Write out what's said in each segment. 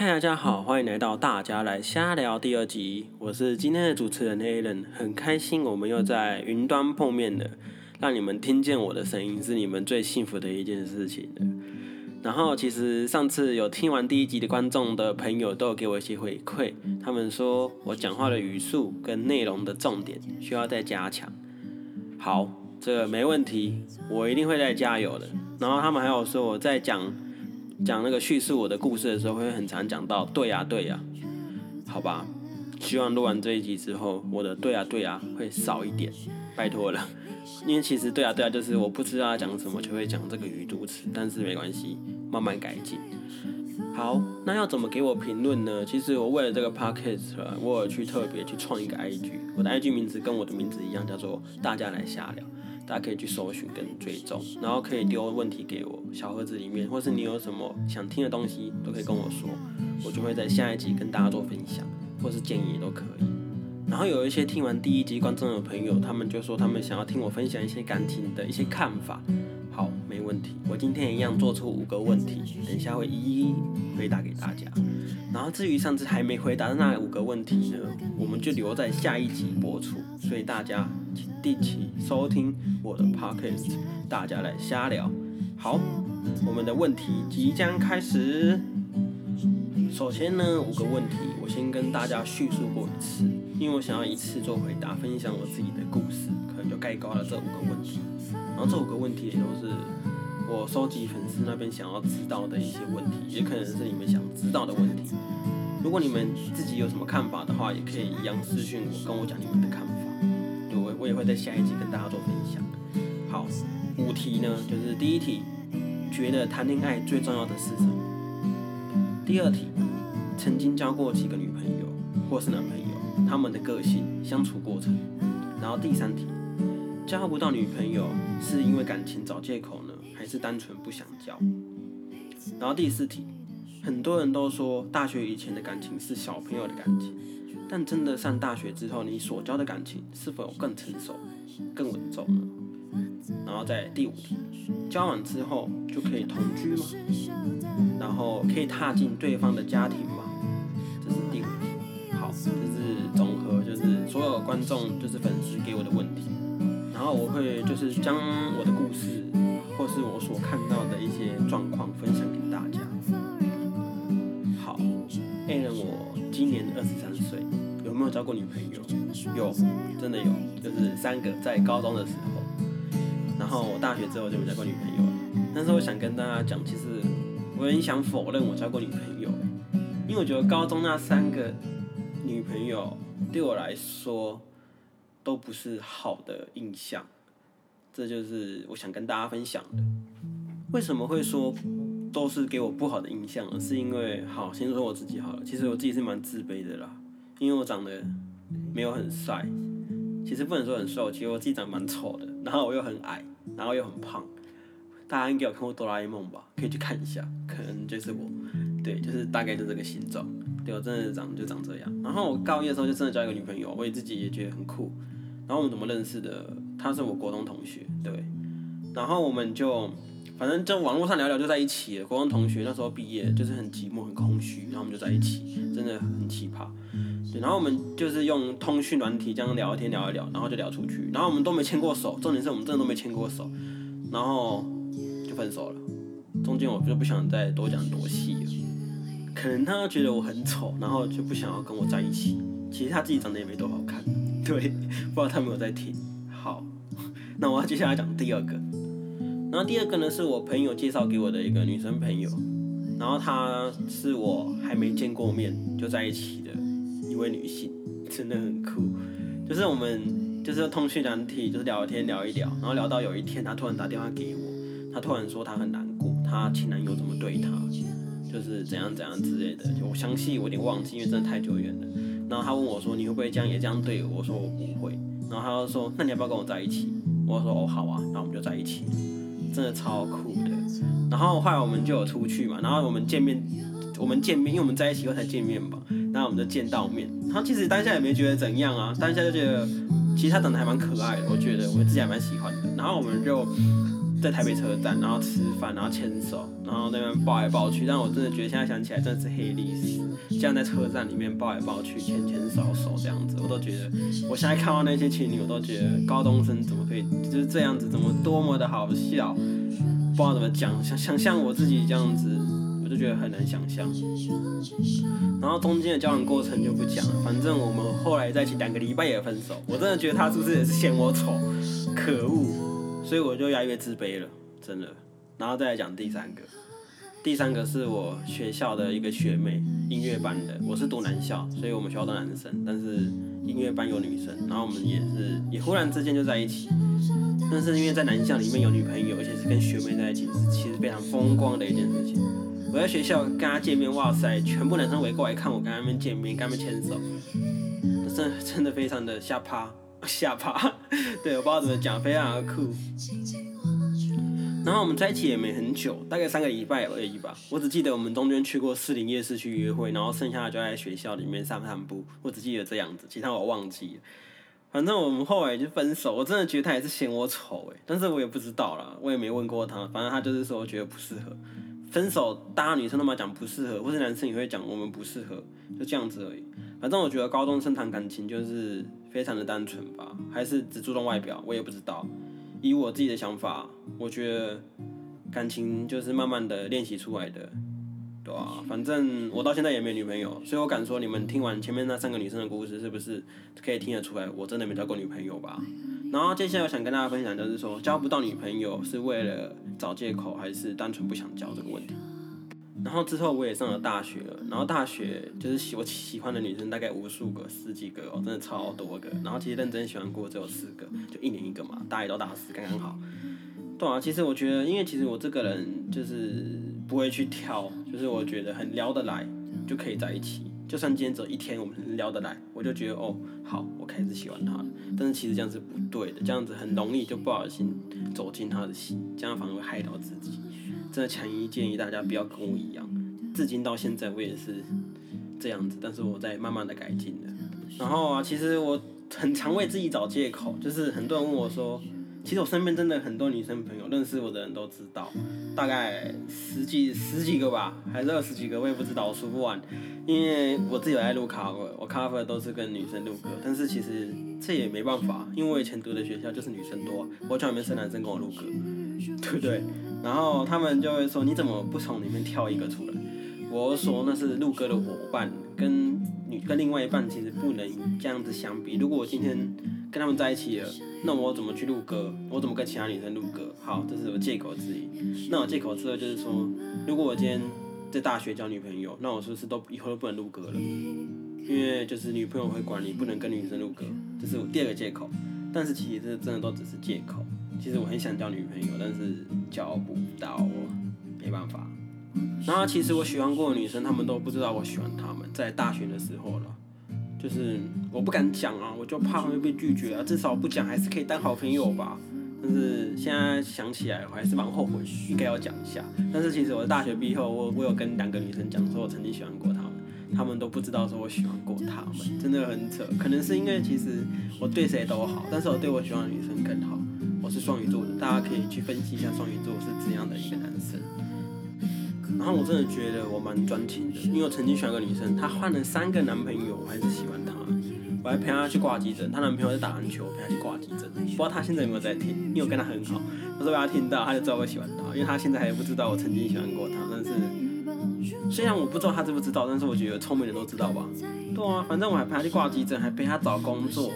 嗨，大家好，欢迎来到大家来瞎聊第二集。我是今天的主持人 Alan，很开心我们又在云端碰面了，让你们听见我的声音是你们最幸福的一件事情了。然后，其实上次有听完第一集的观众的朋友都有给我一些回馈，他们说我讲话的语速跟内容的重点需要再加强。好，这个没问题，我一定会再加油的。然后他们还有说我在讲讲那个叙述我的故事的时候，会很常讲到对呀对呀，好吧，希望录完这一集之后，我的对呀对呀会少一点，拜托了。因为其实对啊对啊，就是我不知道要讲什么，就会讲这个语助词，但是没关系，慢慢改进。好，那要怎么给我评论呢？其实我为了这个 podcast，我有去特别去创一个 IG，我的 IG 名字跟我的名字一样，叫做大家来瞎聊，大家可以去搜寻跟追踪，然后可以丢问题给我小盒子里面，或是你有什么想听的东西，都可以跟我说，我就会在下一集跟大家做分享，或是建议也都可以。然后有一些听完第一集观众的朋友，他们就说他们想要听我分享一些感情的一些看法。好，没问题，我今天一样做出五个问题，等一下会一一回答给大家。然后至于上次还没回答的那五个问题呢，我们就留在下一集播出。所以大家请定期收听我的 podcast，大家来瞎聊。好，我们的问题即将开始。首先呢，五个问题我先跟大家叙述过一次。因为我想要一次做回答，分享我自己的故事，可能就概括了这五个问题。然后这五个问题也都是我收集粉丝那边想要知道的一些问题，也可能是你们想知道的问题。如果你们自己有什么看法的话，也可以一样私信我，跟我讲你们的看法。也会在下一集跟大家做分享。好，五题呢，就是第一题，觉得谈恋爱最重要的是什么？第二题，曾经交过几个女朋友或是男朋友？他们的个性、相处过程，然后第三题，交不到女朋友是因为感情找借口呢，还是单纯不想交？然后第四题，很多人都说大学以前的感情是小朋友的感情，但真的上大学之后，你所交的感情是否有更成熟、更稳重呢？然后在第五题，交往之后就可以同居吗？然后可以踏进对方的家庭吗？这是第五题。好，这是综合，就是。所有观众就是粉丝给我的问题，然后我会就是将我的故事或是我所看到的一些状况分享给大家。好，A 人我今年二十三岁，有没有交过女朋友？有，真的有，就是三个在高中的时候。然后我大学之后就没交过女朋友了。但是我想跟大家讲，其实我很想否认我交过女朋友，因为我觉得高中那三个女朋友。对我来说，都不是好的印象，这就是我想跟大家分享的。为什么会说都是给我不好的印象？是因为，好，先说我自己好了。其实我自己是蛮自卑的啦，因为我长得没有很帅，其实不能说很瘦，其实我自己长得蛮丑的。然后我又很矮，然后又很胖。大家应该有看过哆啦 A 梦吧？可以去看一下，可能就是我。对，就是大概就这个形状。对我真的长就长这样，然后我高一的时候就真的交一个女朋友，我也自己也觉得很酷。然后我们怎么认识的？她是我国中同学，对。然后我们就反正就网络上聊聊就在一起了。国中同学那时候毕业就是很寂寞很空虚，然后我们就在一起，真的很奇葩。对，然后我们就是用通讯软体这样聊天聊一聊，然后就聊出去，然后我们都没牵过手，重点是我们真的都没牵过手，然后就分手了。中间我就不想再多讲多细了。可能他觉得我很丑，然后就不想要跟我在一起。其实他自己长得也没多好看，对，不知道他有没有在听。好，那我要接下来讲第二个。然后第二个呢，是我朋友介绍给我的一个女生朋友，然后她是我还没见过面就在一起的一位女性，真的很酷。就是我们就是通讯难题，就是聊天聊一聊，然后聊到有一天她突然打电话给我，她突然说她很难过，她前男友怎么对她。就是怎样怎样之类的，我相信我有点忘记，因为真的太久远了。然后她问我说：“你会不会这样也这样对我？”我说：“我不会。”然后她就说：“那你要不要跟我在一起？”我说：“哦，好啊。”然后我们就在一起，真的超酷的。然后后来我们就有出去嘛，然后我们见面，我们见面，因为我们在一起后才见面嘛。然后我们就见到面，他其实当下也没觉得怎样啊，当下就觉得其实他长得还蛮可爱的，我觉得我自己还蛮喜欢的。然后我们就在台北车站，然后吃饭，然后牵手。然后那边抱来抱去，但我真的觉得现在想起来真的是黑历史。这样在车站里面抱来抱去、牵牵手手这样子，我都觉得，我现在看到那些情侣，我都觉得高中生怎么可以就是这样子，怎么多么的好笑，不知道怎么讲，想想象我自己这样子，我就觉得很难想象。然后中间的交往过程就不讲了，反正我们后来在一起两个礼拜也分手，我真的觉得他是不是也是嫌我丑，可恶，所以我就越来越自卑了，真的。然后再来讲第三个，第三个是我学校的一个学妹，音乐班的，我是读男校，所以我们学校都男生，但是音乐班有女生，然后我们也是也忽然之间就在一起，但是因为在男校里面有女朋友，而且是跟学妹在一起，是其实非常风光的一件事情。我在学校跟她见面，哇塞，全部男生围过来看我跟他们见面，跟他们牵手，真真的非常的下趴下趴，对，我不知道怎么讲，非常的酷。然后我们在一起也没很久，大概三个礼拜而已吧。我只记得我们中间去过四零夜市去约会，然后剩下的就在学校里面散散步。我只记得这样子，其他我忘记了。反正我们后来就分手。我真的觉得他也是嫌我丑诶，但是我也不知道啦，我也没问过他。反正他就是说觉得不适合。分手，大家女生都嘛讲不适合，或是男生也会讲我们不适合，就这样子而已。反正我觉得高中生谈感情就是非常的单纯吧，还是只注重外表，我也不知道。以我自己的想法，我觉得感情就是慢慢的练习出来的，对吧？反正我到现在也没女朋友，所以我敢说，你们听完前面那三个女生的故事，是不是可以听得出来，我真的没交过女朋友吧？然后接下来我想跟大家分享，就是说交不到女朋友是为了找借口，还是单纯不想交这个问题。然后之后我也上了大学了，然后大学就是喜我喜欢的女生大概无数个、十几个哦，真的超多个。然后其实认真喜欢过只有四个，就一年一个嘛，大一到大四刚刚好。对啊，其实我觉得，因为其实我这个人就是不会去挑，就是我觉得很聊得来就可以在一起。就算今天只有一天我们聊得来，我就觉得哦好，我开始喜欢他了。但是其实这样是不对的，这样子很容易就不小心走进他的心，这样反而会害到自己。真的强烈建议大家不要跟我一样，至今到现在我也是这样子，但是我在慢慢的改进的。然后啊，其实我很常为自己找借口，就是很多人问我说，其实我身边真的很多女生朋友，认识我的人都知道，大概十几十几个吧，还是二十几个，我也不知道，我数不完。因为我自己有在录卡我我 cover 都是跟女生录歌，但是其实这也没办法，因为我以前读的学校就是女生多，我叫里面是男生跟我录歌，对不对？然后他们就会说：“你怎么不从里面挑一个出来？”我说：“那是录歌的伙伴，跟女跟另外一半其实不能这样子相比。如果我今天跟他们在一起了，那我怎么去录歌？我怎么跟其他女生录歌？好，这是我借口之一。那我借口之二就是说，如果我今天在大学交女朋友，那我是不是都以后都不能录歌了？因为就是女朋友会管你，不能跟女生录歌，这是我第二个借口。但是其实这真的都只是借口。”其实我很想交女朋友，但是交不到，没办法。然后其实我喜欢过的女生，她们都不知道我喜欢她们。在大学的时候了，就是我不敢讲啊，我就怕会被拒绝啊。至少不讲还是可以当好朋友吧。但是现在想起来，我还是蛮后悔，应该要讲一下。但是其实我大学毕业后，我我有跟两个女生讲，说我曾经喜欢过她们，她们都不知道说我喜欢过她们，真的很扯。可能是因为其实我对谁都好，但是我对我喜欢的女生更好。是双鱼座的，大家可以去分析一下双鱼座是怎样的一个男生。然后我真的觉得我蛮专情的，因为我曾经喜欢个女生，她换了三个男朋友，我还是喜欢她。我还陪她去挂急诊，她男朋友在打篮球，陪她去挂急诊。不知道她现在有没有在听？因为我跟她很好，我说被她听到，她就知道我喜欢她。因为她现在还不知道我曾经喜欢过她，但是虽然我不知道她知不知道，但是我觉得聪明的都知道吧。对啊，反正我还陪她去挂急诊，还陪她找工作。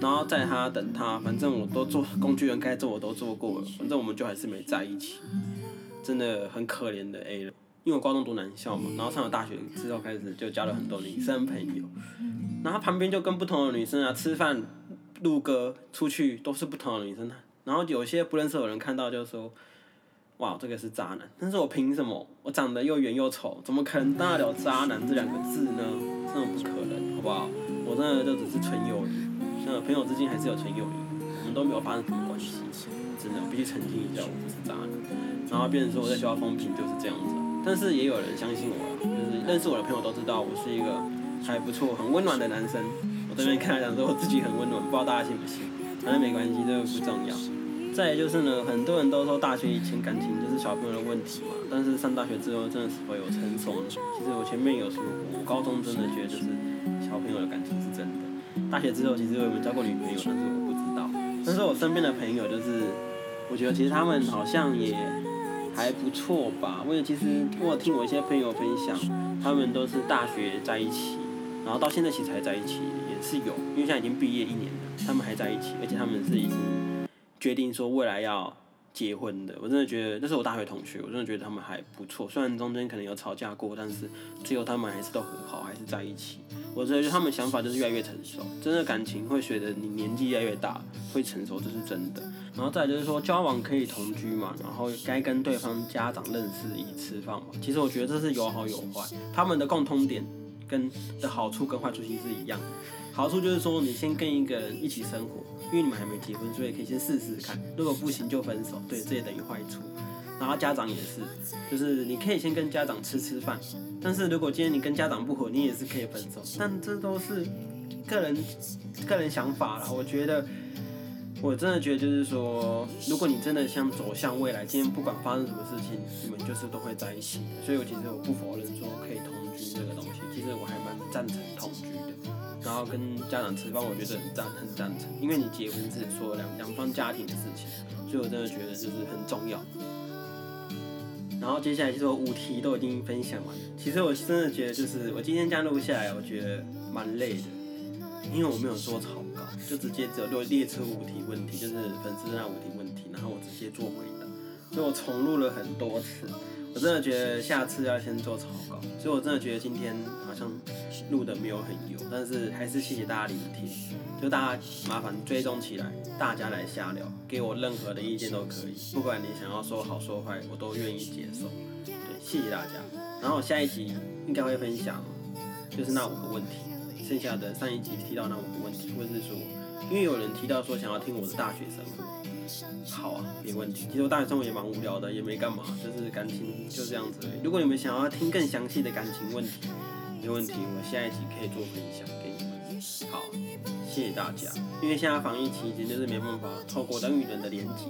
然后在他等他，反正我都做工具人该做我都做过了，反正我们就还是没在一起，真的很可怜的 A 了。因为我高中读男校嘛，然后上了大学之后开始就交了很多女生朋友，然后旁边就跟不同的女生啊吃饭、录歌、出去都是不同的女生，然后有些不认识的人看到就说，哇这个是渣男，但是我凭什么？我长得又圆又丑，怎么可能当得了渣男这两个字呢？真的不可能，好不好？我真的就只是纯友谊。那朋友之间还是有纯友谊，我们都没有发生什么关系，真的必须澄清一下，我不是渣男。然后别人说我在学校风评就是这样子，但是也有人相信我，就是认识我的朋友都知道我是一个还不错、很温暖的男生。我这边看来讲说我自己很温暖，不知道大家信不信，反正没关系，这个不重要。再就是呢，很多人都说大学以前感情就是小朋友的问题嘛，但是上大学之后真的是否有成熟呢？其实我前面有说过，我高中真的觉得就是小朋友的感情。大学之后其实我有没有交过女朋友，但是我不知道。但是我身边的朋友就是，我觉得其实他们好像也还不错吧。我也其实我听我一些朋友分享，他们都是大学在一起，然后到现在其实才在一起，也是有，因为现在已经毕业一年了，他们还在一起，而且他们是已经。决定说未来要结婚的，我真的觉得那是我大学同学，我真的觉得他们还不错。虽然中间可能有吵架过，但是最后他们还是都很好，还是在一起。我觉得他们想法就是越来越成熟，真的感情会随着你年纪越来越大会成熟，这是真的。然后再就是说交往可以同居嘛，然后该跟对方家长认识以吃饭嘛。其实我觉得这是有好有坏，他们的共通点跟的好处跟坏处其实是一样。好处就是说你先跟一个人一起生活。因为你们还没结婚，所以可以先试试看。如果不行就分手，对，这也等于坏处。然后家长也是，就是你可以先跟家长吃吃饭，但是如果今天你跟家长不和，你也是可以分手。但这都是个人个人想法了。我觉得，我真的觉得就是说，如果你真的想走向未来，今天不管发生什么事情，你们就是都会在一起。所以我其实我不否认说可以同居这个东西，其实我还蛮赞成同居的。然后跟家长吃饭，我觉得很赞，很赞成，因为你结婚是说两两方家庭的事情，所以我真的觉得就是很重要。然后接下来就是五题都已经分享完，其实我真的觉得就是我今天这样录下来，我觉得蛮累的，因为我没有做草稿，就直接只有列列出五题问题，就是粉丝那五题问题，然后我直接做回答，所以我重录了很多次。我真的觉得下次要先做草稿，所以我真的觉得今天好像录的没有很油，但是还是谢谢大家聆听，就大家麻烦追踪起来，大家来瞎聊，给我任何的意见都可以，不管你想要说好说坏，我都愿意接受。对，谢谢大家。然后下一集应该会分享，就是那五个问题，剩下的上一集提到那五个问题，或者是说，因为有人提到说想要听我的大学生活。好啊，没问题。其实我大学生活也蛮无聊的，也没干嘛，就是感情就这样子。如果你们想要听更详细的感情问题，没问题，我下一集可以做分享给你们。好，谢谢大家。因为现在防疫期间，就是没办法透过人与人的连接，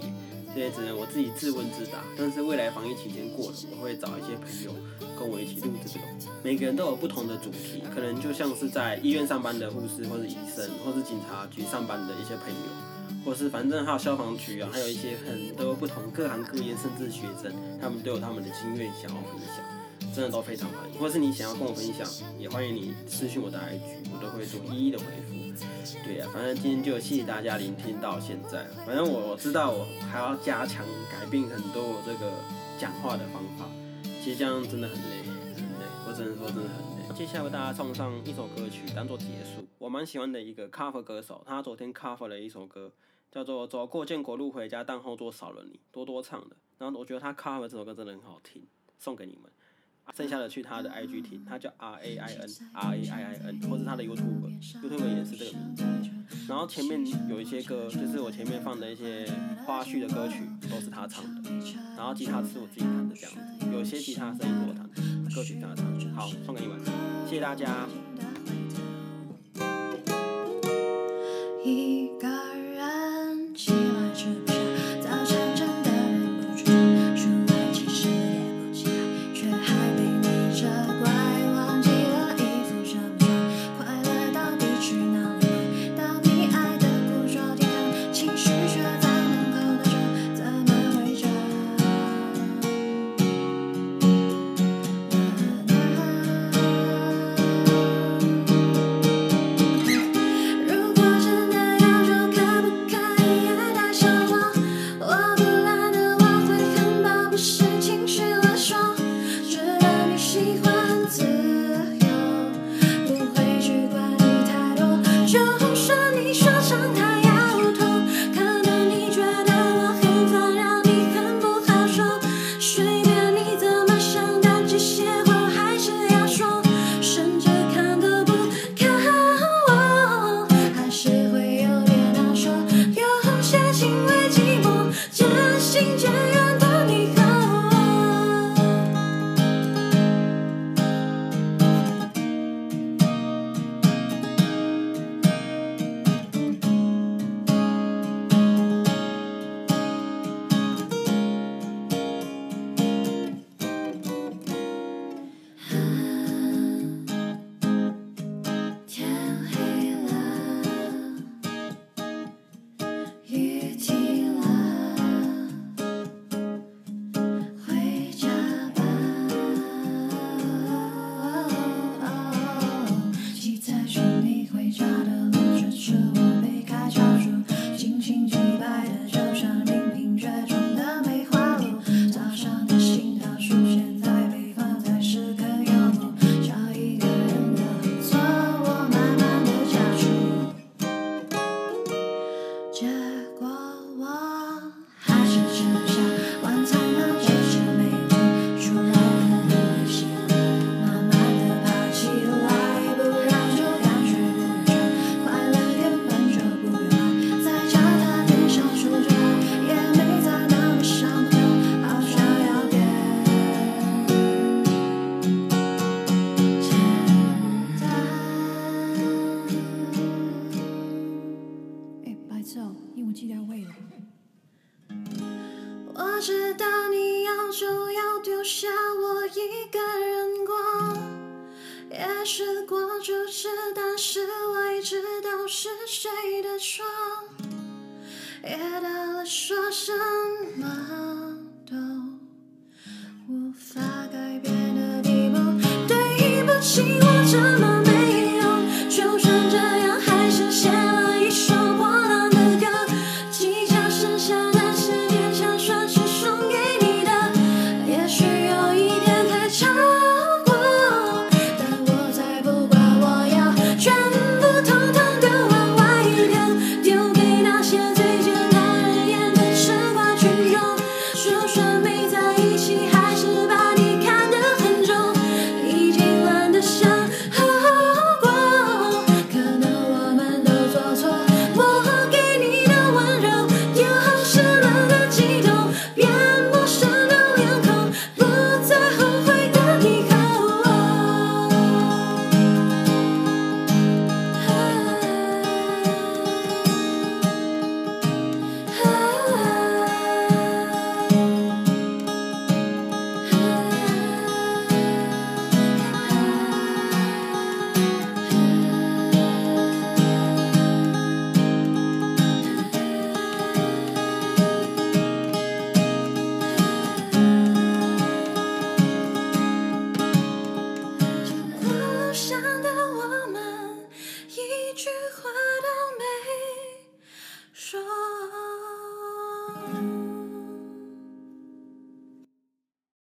所以只能我自己自问自答。但是未来防疫期间过了，我会找一些朋友跟我一起录这个。每个人都有不同的主题，可能就像是在医院上班的护士，或者医生，或是警察局上班的一些朋友。或是反正还有消防局啊，还有一些很多不同各行各业，甚至学生，他们都有他们的经验想要分享，真的都非常欢迎。或是你想要跟我分享，也欢迎你私信我的 IG，我都会做一一的回复。对呀，反正今天就谢谢大家聆听到现在。反正我知道我还要加强改变很多我这个讲话的方法，其实这样真的很累，很累。我只能说真的很累。接下来为大家送上一首歌曲当做结束，我蛮喜欢的一个 cover 歌手，他昨天 cover 了一首歌。叫做走过建国路回家，但后座少了你，多多唱的。然后我觉得他 cover 这首歌真的很好听，送给你们。剩下的去他的 IG 听，他叫 R A I N R A I I N，或是他的 YouTube，YouTube 也是这个名字。然后前面有一些歌，就是我前面放的一些花絮的歌曲，都是他唱的。然后吉他是我自己弹的这样子，有些吉他声音是我弹的，歌曲他唱。好，送给你们，谢谢大家。试过阻止，但是我知道是谁的错。夜到了，说什么都无法改变的地步。对不起，我这么没用，就算这样。